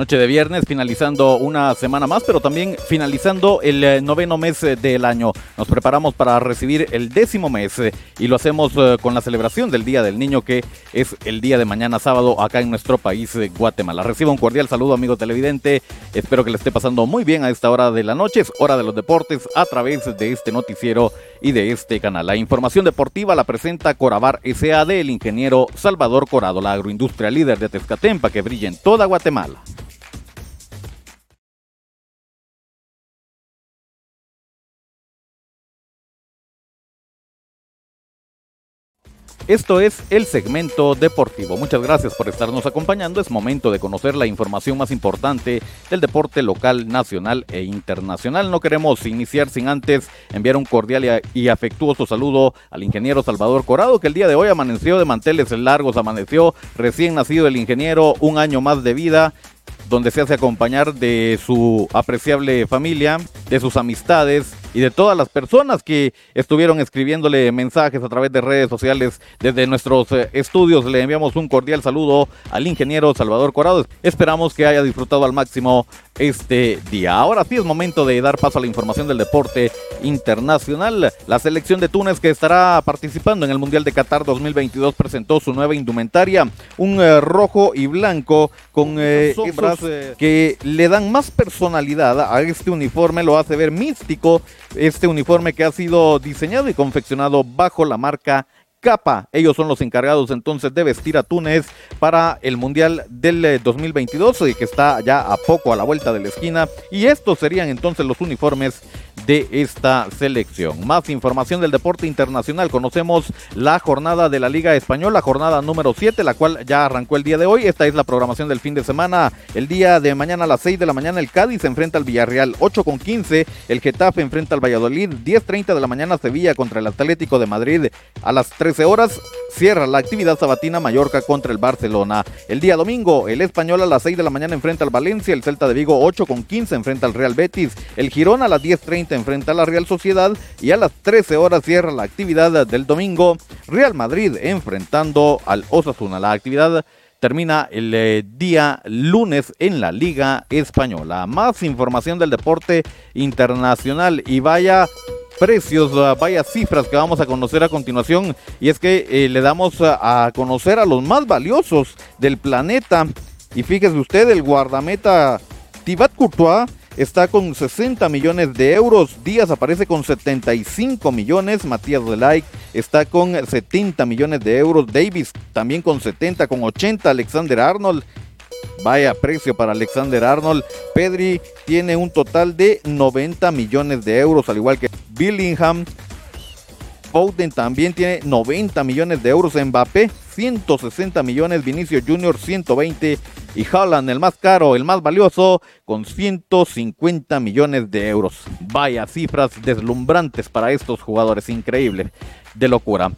Noche de viernes, finalizando una semana más, pero también finalizando el eh, noveno mes eh, del año. Nos preparamos para recibir el décimo mes eh, y lo hacemos con la celebración del Día del Niño, que es el día de mañana sábado acá en nuestro país, Guatemala. Reciba un cordial saludo, amigo televidente. Espero que le esté pasando muy bien a esta hora de la noche. Es hora de los deportes a través de este noticiero y de este canal. La información deportiva la presenta Corabar SAD, el ingeniero Salvador Corado, la agroindustria líder de Tezcatempa que brilla en toda Guatemala. Esto es el segmento deportivo. Muchas gracias por estarnos acompañando. Es momento de conocer la información más importante del deporte local, nacional e internacional. No queremos iniciar sin antes enviar un cordial y afectuoso saludo al ingeniero Salvador Corado, que el día de hoy amaneció de manteles largos, amaneció recién nacido el ingeniero, un año más de vida donde se hace acompañar de su apreciable familia, de sus amistades, y de todas las personas que estuvieron escribiéndole mensajes a través de redes sociales desde nuestros eh, estudios. Le enviamos un cordial saludo al ingeniero Salvador Corado. Esperamos que haya disfrutado al máximo este día. Ahora sí es momento de dar paso a la información del deporte internacional. La selección de Túnez que estará participando en el Mundial de Qatar 2022 presentó su nueva indumentaria, un eh, rojo y blanco con eh, que le dan más personalidad a este uniforme, lo hace ver místico este uniforme que ha sido diseñado y confeccionado bajo la marca Capa. Ellos son los encargados entonces de vestir a Túnez para el Mundial del 2022, eh, que está ya a poco a la vuelta de la esquina. Y estos serían entonces los uniformes de esta selección. Más información del deporte internacional. Conocemos la jornada de la Liga Española, jornada número 7, la cual ya arrancó el día de hoy. Esta es la programación del fin de semana. El día de mañana a las 6 de la mañana el Cádiz enfrenta al Villarreal, 8 con 15. El Getafe enfrenta al Valladolid, 10.30 de la mañana Sevilla contra el Atlético de Madrid. A las 13 horas cierra la actividad sabatina Mallorca contra el Barcelona. El día domingo, el Español a las 6 de la mañana enfrenta al Valencia, el Celta de Vigo 8 con 15 enfrenta al Real Betis, el Girón a las 10.30 enfrenta a la Real Sociedad y a las 13 horas cierra la actividad del domingo, Real Madrid enfrentando al Osasuna. La actividad termina el eh, día lunes en la Liga Española. Más información del deporte internacional y vaya precios, vaya cifras que vamos a conocer a continuación. Y es que eh, le damos a, conocer a los más valiosos del planeta. Y fíjese usted, el guardameta Thibaut Courtois está con 60 millones de euros. Díaz aparece con 75 millones. Matías Delay está con 70 millones de euros. Davis también con 70, con 80. Alexander Arnold Vaya precio para Alexander Arnold. Pedri tiene un total de 90 millones de euros, al igual que Billingham. Foden también tiene 90 millones de euros. Mbappé 160 millones. Vinicio Junior 120. Y Haaland, el más caro, el más valioso, con 150 millones de euros. Vaya cifras deslumbrantes para estos jugadores. Increíble. De locura.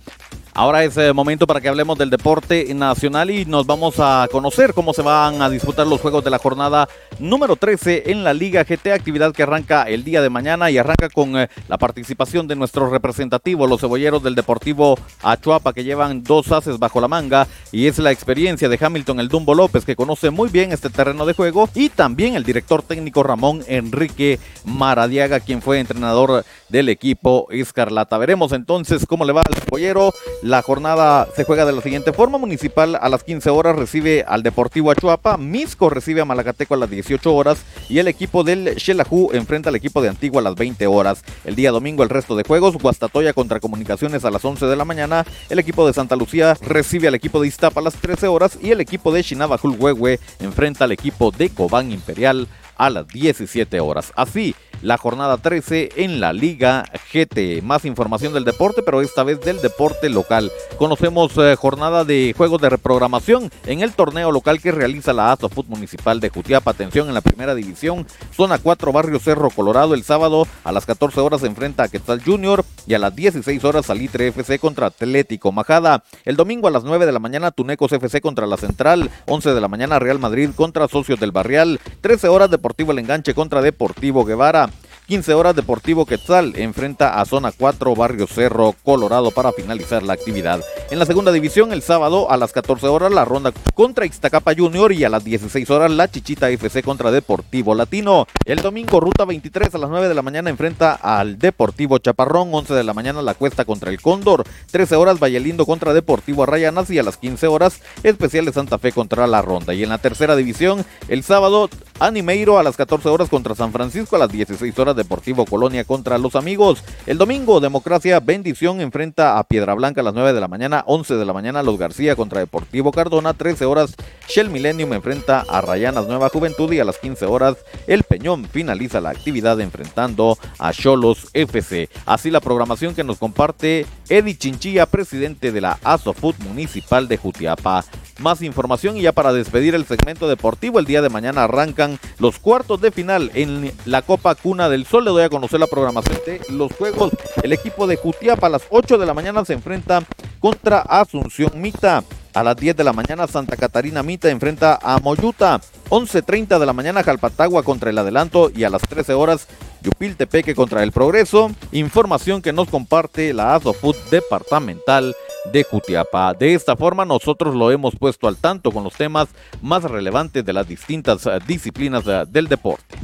Ahora es eh, momento para que hablemos del deporte nacional y nos vamos a conocer cómo se van a disputar los juegos de la jornada número 13 en la Liga GT, actividad que arranca el día de mañana y arranca con eh, la participación de nuestros representativos, los cebolleros del Deportivo Achuapa, que llevan dos haces bajo la manga y es la experiencia de Hamilton el Dumbo López, que conoce muy bien este terreno de juego, y también el director técnico Ramón Enrique Maradiaga, quien fue entrenador del equipo Escarlata. Veremos entonces cómo le va al cebollero la jornada se juega de la siguiente forma. Municipal a las 15 horas recibe al Deportivo Achuapa. Misco recibe a Malacateco a las 18 horas. Y el equipo del Xelajú enfrenta al equipo de Antigua a las 20 horas. El día domingo el resto de juegos. Guastatoya contra Comunicaciones a las 11 de la mañana. El equipo de Santa Lucía recibe al equipo de Iztapa a las 13 horas. Y el equipo de Chinabajulhuehue enfrenta al equipo de Cobán Imperial a las 17 horas. Así la jornada 13 en la Liga GT. Más información del deporte, pero esta vez del deporte local. Conocemos eh, jornada de juegos de reprogramación en el torneo local que realiza la ASOFUT Municipal de Jutiapa. Atención en la primera división, zona 4, barrio Cerro Colorado. El sábado a las 14 horas se enfrenta a Quetzal Junior y a las 16 horas Salitre FC contra Atlético Majada. El domingo a las 9 de la mañana Tunecos FC contra la Central. 11 de la mañana Real Madrid contra Socios del Barrial. 13 horas Deportivo El Enganche contra Deportivo Guevara. 15 horas Deportivo Quetzal enfrenta a Zona 4 Barrio Cerro Colorado para finalizar la actividad. En la segunda división el sábado a las 14 horas la ronda contra Ixtacapa Junior y a las 16 horas la Chichita FC contra Deportivo Latino. El domingo Ruta 23 a las 9 de la mañana enfrenta al Deportivo Chaparrón, 11 de la mañana La Cuesta contra el Cóndor, 13 horas Vallelindo contra Deportivo Arrayanas y a las 15 horas Especial de Santa Fe contra La Ronda. Y en la tercera división el sábado Animeiro a las 14 horas contra San Francisco, a las 16 horas Deportivo Colonia contra Los Amigos. El domingo Democracia Bendición enfrenta a Piedra Blanca a las 9 de la mañana, 11 de la mañana Los García contra Deportivo Cardona, 13 horas Shell Millennium enfrenta a Rayanas Nueva Juventud y a las 15 horas El Peñón finaliza la actividad enfrentando a Cholos FC. Así la programación que nos comparte Eddie Chinchilla, presidente de la ASOFUT Municipal de Jutiapa más información y ya para despedir el segmento deportivo, el día de mañana arrancan los cuartos de final en la Copa Cuna del Sol. Le doy a conocer la programación de los juegos. El equipo de Jutiapa a las 8 de la mañana se enfrenta contra Asunción Mita. A las 10 de la mañana Santa Catarina Mita enfrenta a Moyuta. 11.30 de la mañana Jalpatagua contra el Adelanto y a las 13 horas Yupiltepeque contra el Progreso. Información que nos comparte la ASOFUT departamental de Jutiapa. De esta forma nosotros lo hemos puesto al tanto con los temas más relevantes de las distintas eh, disciplinas eh, del deporte.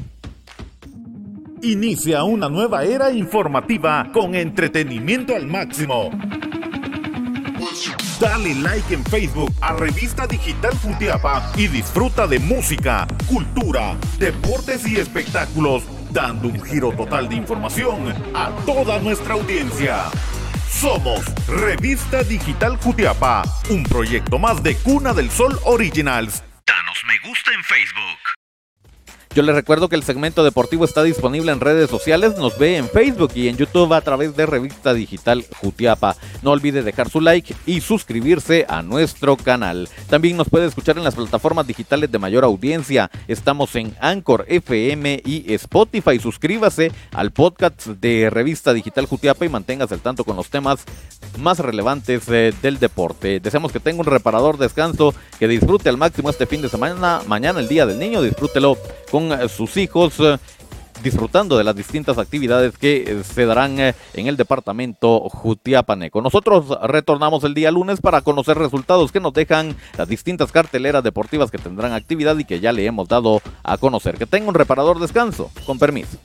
Inicia una nueva era informativa con entretenimiento al máximo. Dale like en Facebook a Revista Digital Jutiapa y disfruta de música, cultura, deportes y espectáculos, dando un giro total de información a toda nuestra audiencia. Somos Revista Digital Jutiapa, un proyecto más de Cuna del Sol Originals. Danos me gusta en Facebook. Yo les recuerdo que el segmento deportivo está disponible en redes sociales, nos ve en Facebook y en YouTube a través de Revista Digital Jutiapa. No olvide dejar su like y suscribirse a nuestro canal. También nos puede escuchar en las plataformas digitales de mayor audiencia. Estamos en Anchor FM y Spotify. Suscríbase al podcast de Revista Digital Jutiapa y manténgase al tanto con los temas más relevantes eh, del deporte. Deseamos que tenga un reparador descanso, que disfrute al máximo este fin de semana. Mañana el Día del Niño, disfrútelo con eh, sus hijos eh, disfrutando de las distintas actividades que eh, se darán en el departamento Jutiapaneco. Nosotros retornamos el día lunes para conocer resultados que nos dejan las distintas carteleras deportivas que tendrán actividad y que ya le hemos dado a conocer. Que tenga un reparador descanso. Con permiso.